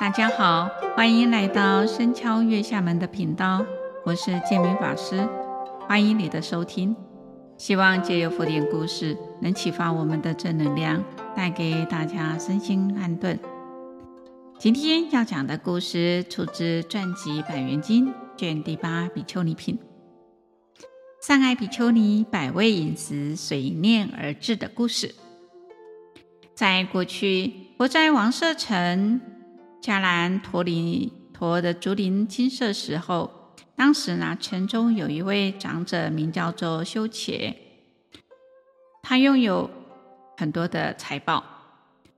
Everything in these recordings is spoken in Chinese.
大家好，欢迎来到深敲月下门的频道，我是建明法师，欢迎你的收听。希望借由佛典故事，能启发我们的正能量，带给大家身心安顿。今天要讲的故事出自传记《百缘经》卷第八比丘尼品，善爱比丘尼百味饮食随念而至的故事。在过去，我在王舍城。迦兰陀林陀的竹林金色时候，当时呢，城中有一位长者，名叫做修且，他拥有很多的财宝，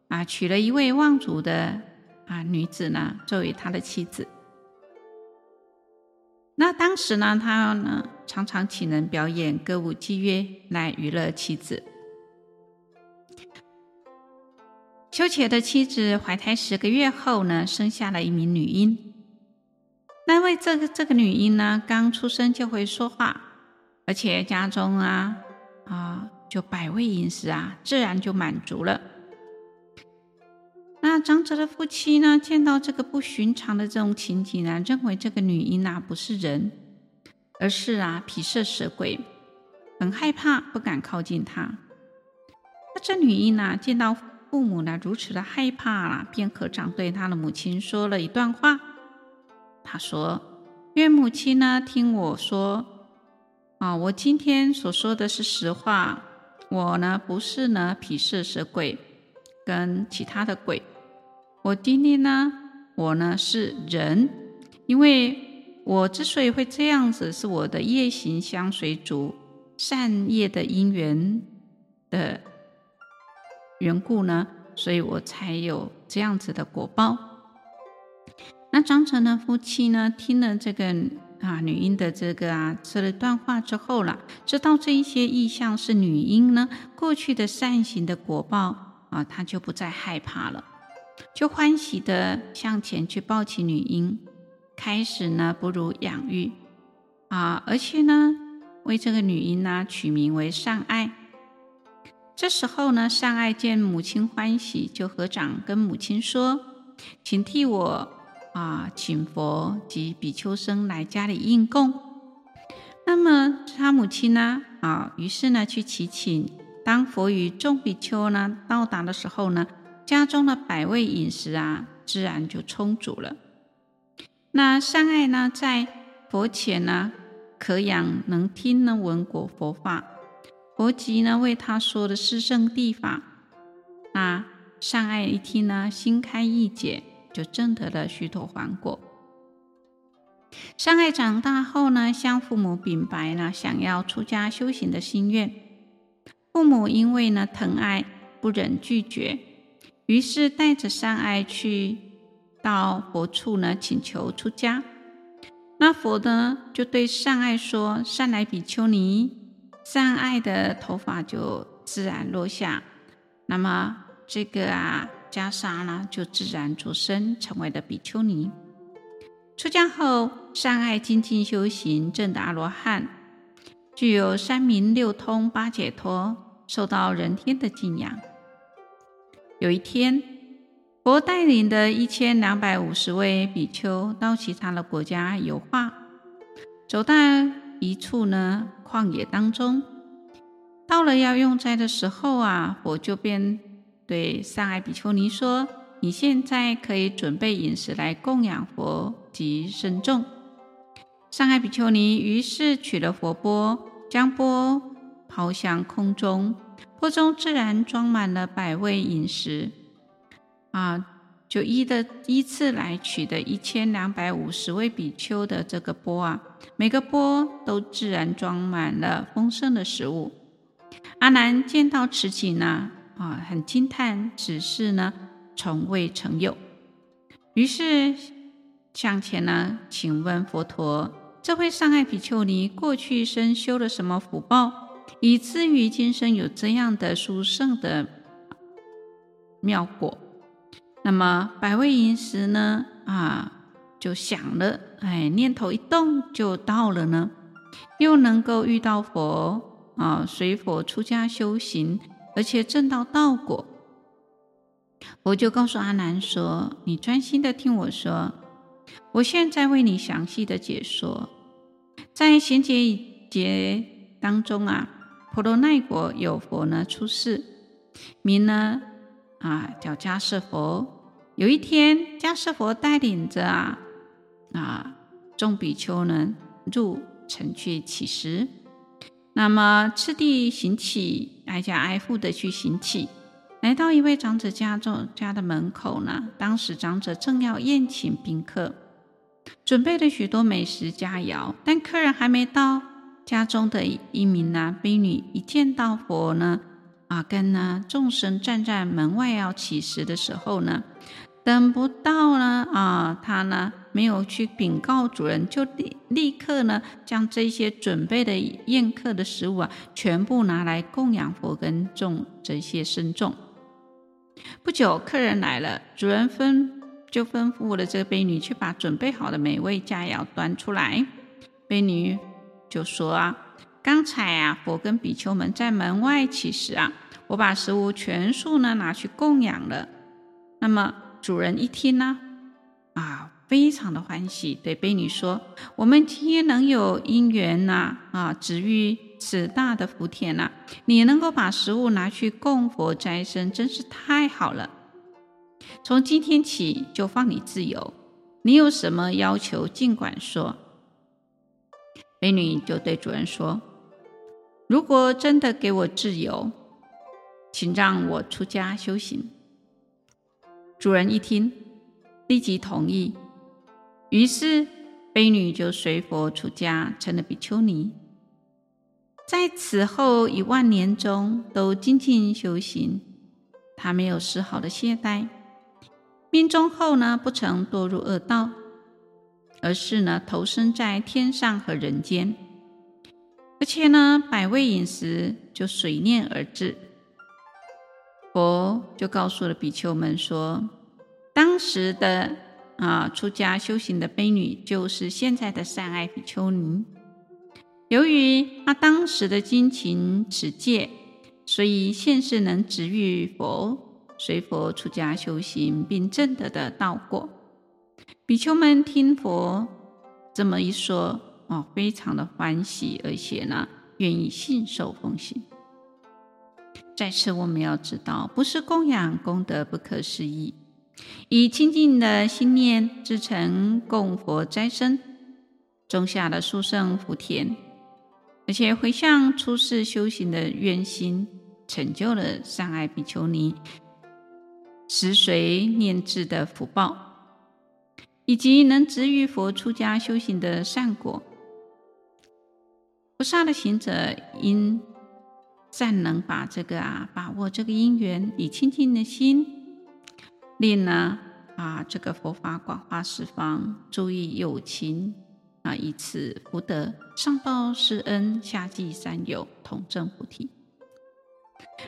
啊，娶了一位望族的啊女子呢，作为他的妻子。那当时呢，他呢常常请人表演歌舞伎乐来娱乐妻子。修伽的妻子怀胎十个月后呢，生下了一名女婴。那位这个这个女婴呢，刚出生就会说话，而且家中啊啊就百味饮食啊，自然就满足了。那长者的夫妻呢，见到这个不寻常的这种情景呢，认为这个女婴啊不是人，而是啊皮色蛇鬼，很害怕，不敢靠近她。那这女婴呢，见到。父母呢，如此的害怕了，便合掌对他的母亲说了一段话。他说：“愿母亲呢听我说啊，我今天所说的是实话。我呢不是呢毗舍蛇鬼，跟其他的鬼。我今天呢，我呢是人，因为我之所以会这样子，是我的夜行相随族，善业的因缘的。”缘故呢，所以我才有这样子的果报。那长者呢，夫妻呢，听了这个啊女婴的这个啊说了段话之后了，知道这一些意象是女婴呢过去的善行的果报啊，他就不再害怕了，就欢喜的向前去抱起女婴，开始呢哺乳养育啊，而且呢为这个女婴呢取名为善爱。这时候呢，善爱见母亲欢喜，就合掌跟母亲说：“请替我啊，请佛及比丘僧来家里应供。”那么他母亲呢，啊，于是呢去祈请。当佛与众比丘呢到达的时候呢，家中的百味饮食啊，自然就充足了。那善爱呢，在佛前呢，可仰能听能闻果佛法。佛吉呢为他说的是圣谛法，那善爱一听呢，心开意解，就证得了须陀洹果。善爱长大后呢，向父母禀白呢，想要出家修行的心愿。父母因为呢疼爱，不忍拒绝，于是带着善爱去到佛处呢，请求出家。那佛呢就对善爱说：“善来比丘尼。”善爱的头发就自然落下，那么这个啊袈裟呢就自然着身成为了比丘尼。出家后，善爱精进修行，证得阿罗汉，具有三明六通八解脱，受到人天的敬仰。有一天，佛带领的一千两百五十位比丘到其他的国家游化，走到一处呢，旷野当中，到了要用斋的时候啊，佛就便对善爱比丘尼说：“你现在可以准备饮食来供养佛及僧众。”善爱比丘尼于是取了佛钵，将钵抛向空中，钵中自然装满了百味饮食啊。就依的依次来取的一千两百五十位比丘的这个钵啊，每个钵都自然装满了丰盛的食物。阿难见到此景呢，啊，很惊叹，只是呢从未曾有。于是向前呢，请问佛陀：这位上爱比丘尼过去生修了什么福报，以至于今生有这样的殊胜的妙果？那么百味饮食呢？啊，就想了，哎，念头一动就到了呢，又能够遇到佛啊，随佛出家修行，而且证到道果。佛就告诉阿难说：“你专心的听我说，我现在为你详细的解说。在贤劫劫当中啊，婆罗奈国有佛呢出世，名呢啊叫迦叶佛。有一天，迦叶佛带领着啊啊众比丘呢入城去乞食，那么次第行乞，挨家挨户的去行乞。”来到一位长者家中家的门口呢，当时长者正要宴请宾客，准备了许多美食佳肴，但客人还没到，家中的一名呢婢女一见到佛呢，啊，跟呢众生站在门外要乞食的时候呢，等不到呢，啊，他呢没有去禀告主人，就立立刻呢将这些准备的宴客的食物啊，全部拿来供养佛跟众这些僧众。不久，客人来了，主人吩就吩咐了这个婢女去把准备好的美味佳肴端出来。婢女就说：“啊，刚才啊，佛跟比丘们在门外乞食啊，我把食物全数呢拿去供养了。”那么主人一听呢，啊，非常的欢喜，对婢女说：“我们今天能有因缘呐，啊，值遇。”此大的福田呐、你能够把食物拿去供佛斋僧，真是太好了。从今天起就放你自由，你有什么要求尽管说。婢女就对主人说：“如果真的给我自由，请让我出家修行。”主人一听，立即同意。于是悲女就随佛出家，成了比丘尼。在此后一万年中，都精进修行，他没有丝毫的懈怠。命终后呢，不曾堕入恶道，而是呢投生在天上和人间，而且呢百味饮食就随念而至。佛就告诉了比丘们说，当时的啊出家修行的悲女，就是现在的善爱比丘尼。由于她当时的精勤持戒，所以现世能值遇佛，随佛出家修行，并证得的道果。比丘们听佛这么一说，哦，非常的欢喜，而且呢，愿意信受奉行。在此，我们要知道，不是供养功德不可思议，以清净的心念至诚供佛斋僧，种下了殊胜福田。而且回向出世修行的愿心，成就了善爱比丘尼持随念智的福报，以及能值遇佛出家修行的善果。菩萨的行者因善能把这个啊把握这个因缘，以清净的心，令呢啊这个佛法广化十方，助益有情。啊！以此福德，上报师恩，下济三有，同证菩提。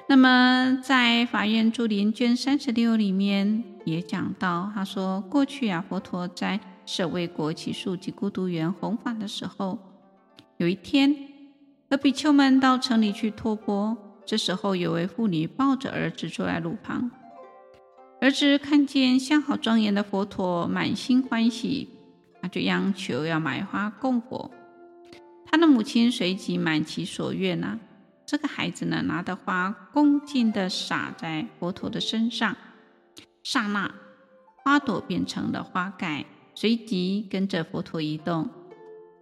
那么，在《法苑珠林》卷三十六里面也讲到，他说：过去啊，佛陀在舍卫国只树及孤独园弘法的时候，有一天，和比丘们到城里去托钵。这时候，有位妇女抱着儿子坐在路旁，儿子看见相好庄严的佛陀，满心欢喜。他就央求要买花供佛，他的母亲随即满其所愿呢。这个孩子呢，拿的花恭敬地洒在佛陀的身上，刹那花朵变成了花盖，随即跟着佛陀移动。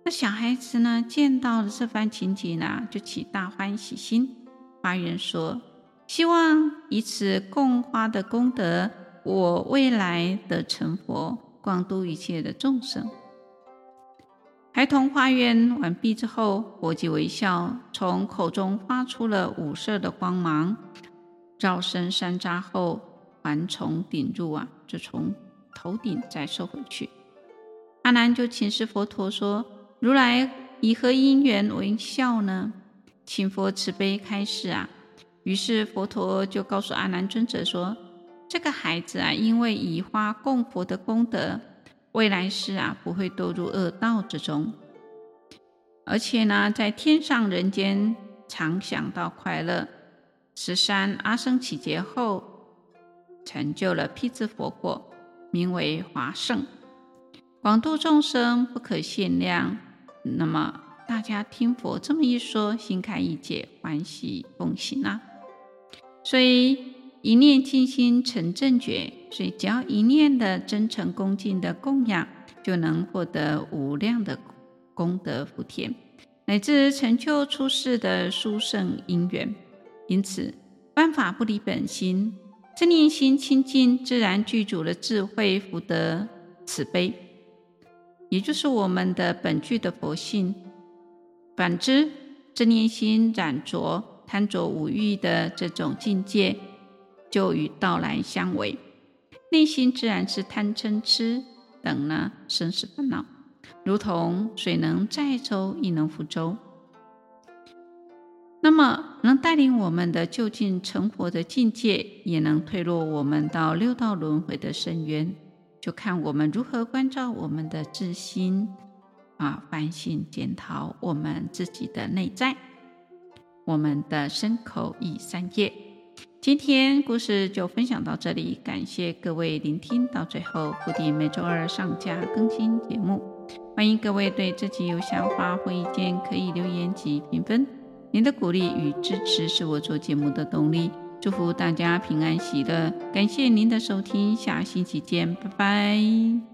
那小孩子呢，见到了这番情景呢，就起大欢喜心，发愿说：希望以此供花的功德，我未来得成佛。广度一切的众生。孩童发愿完毕之后，佛即微笑，从口中发出了五色的光芒，绕身山楂后，环从顶入啊，就从头顶再收回去。阿难就请示佛陀说：“如来以何因缘为孝呢？请佛慈悲开示啊。”于是佛陀就告诉阿难尊者说。这个孩子啊，因为以花供佛的功德，未来世啊不会堕入恶道之中，而且呢，在天上人间常享到快乐。十三阿僧只劫后，成就了辟支佛果，名为华胜，广度众生不可限量。那么大家听佛这么一说，心开意解，欢喜奉行啊！所以一念净心成正觉，所以只要一念的真诚恭敬的供养，就能获得无量的功德福田，乃至成就出世的殊胜因缘。因此，万法不离本心，正念心清净，自然具足了智慧、福德、慈悲，也就是我们的本具的佛性。反之，正念心染着贪着五欲的这种境界，就与道来相违，内心自然是贪嗔痴等呢生死烦恼，如同水能载舟，亦能覆舟。那么，能带领我们的就近成佛的境界，也能退落我们到六道轮回的深渊，就看我们如何关照我们的自心啊，反省检讨我们自己的内在，我们的身口意三业。今天故事就分享到这里，感谢各位聆听到最后。固定每周二上架更新节目，欢迎各位对自己有想法或意见可以留言及评分。您的鼓励与支持是我做节目的动力。祝福大家平安喜乐，感谢您的收听，下星期见，拜拜。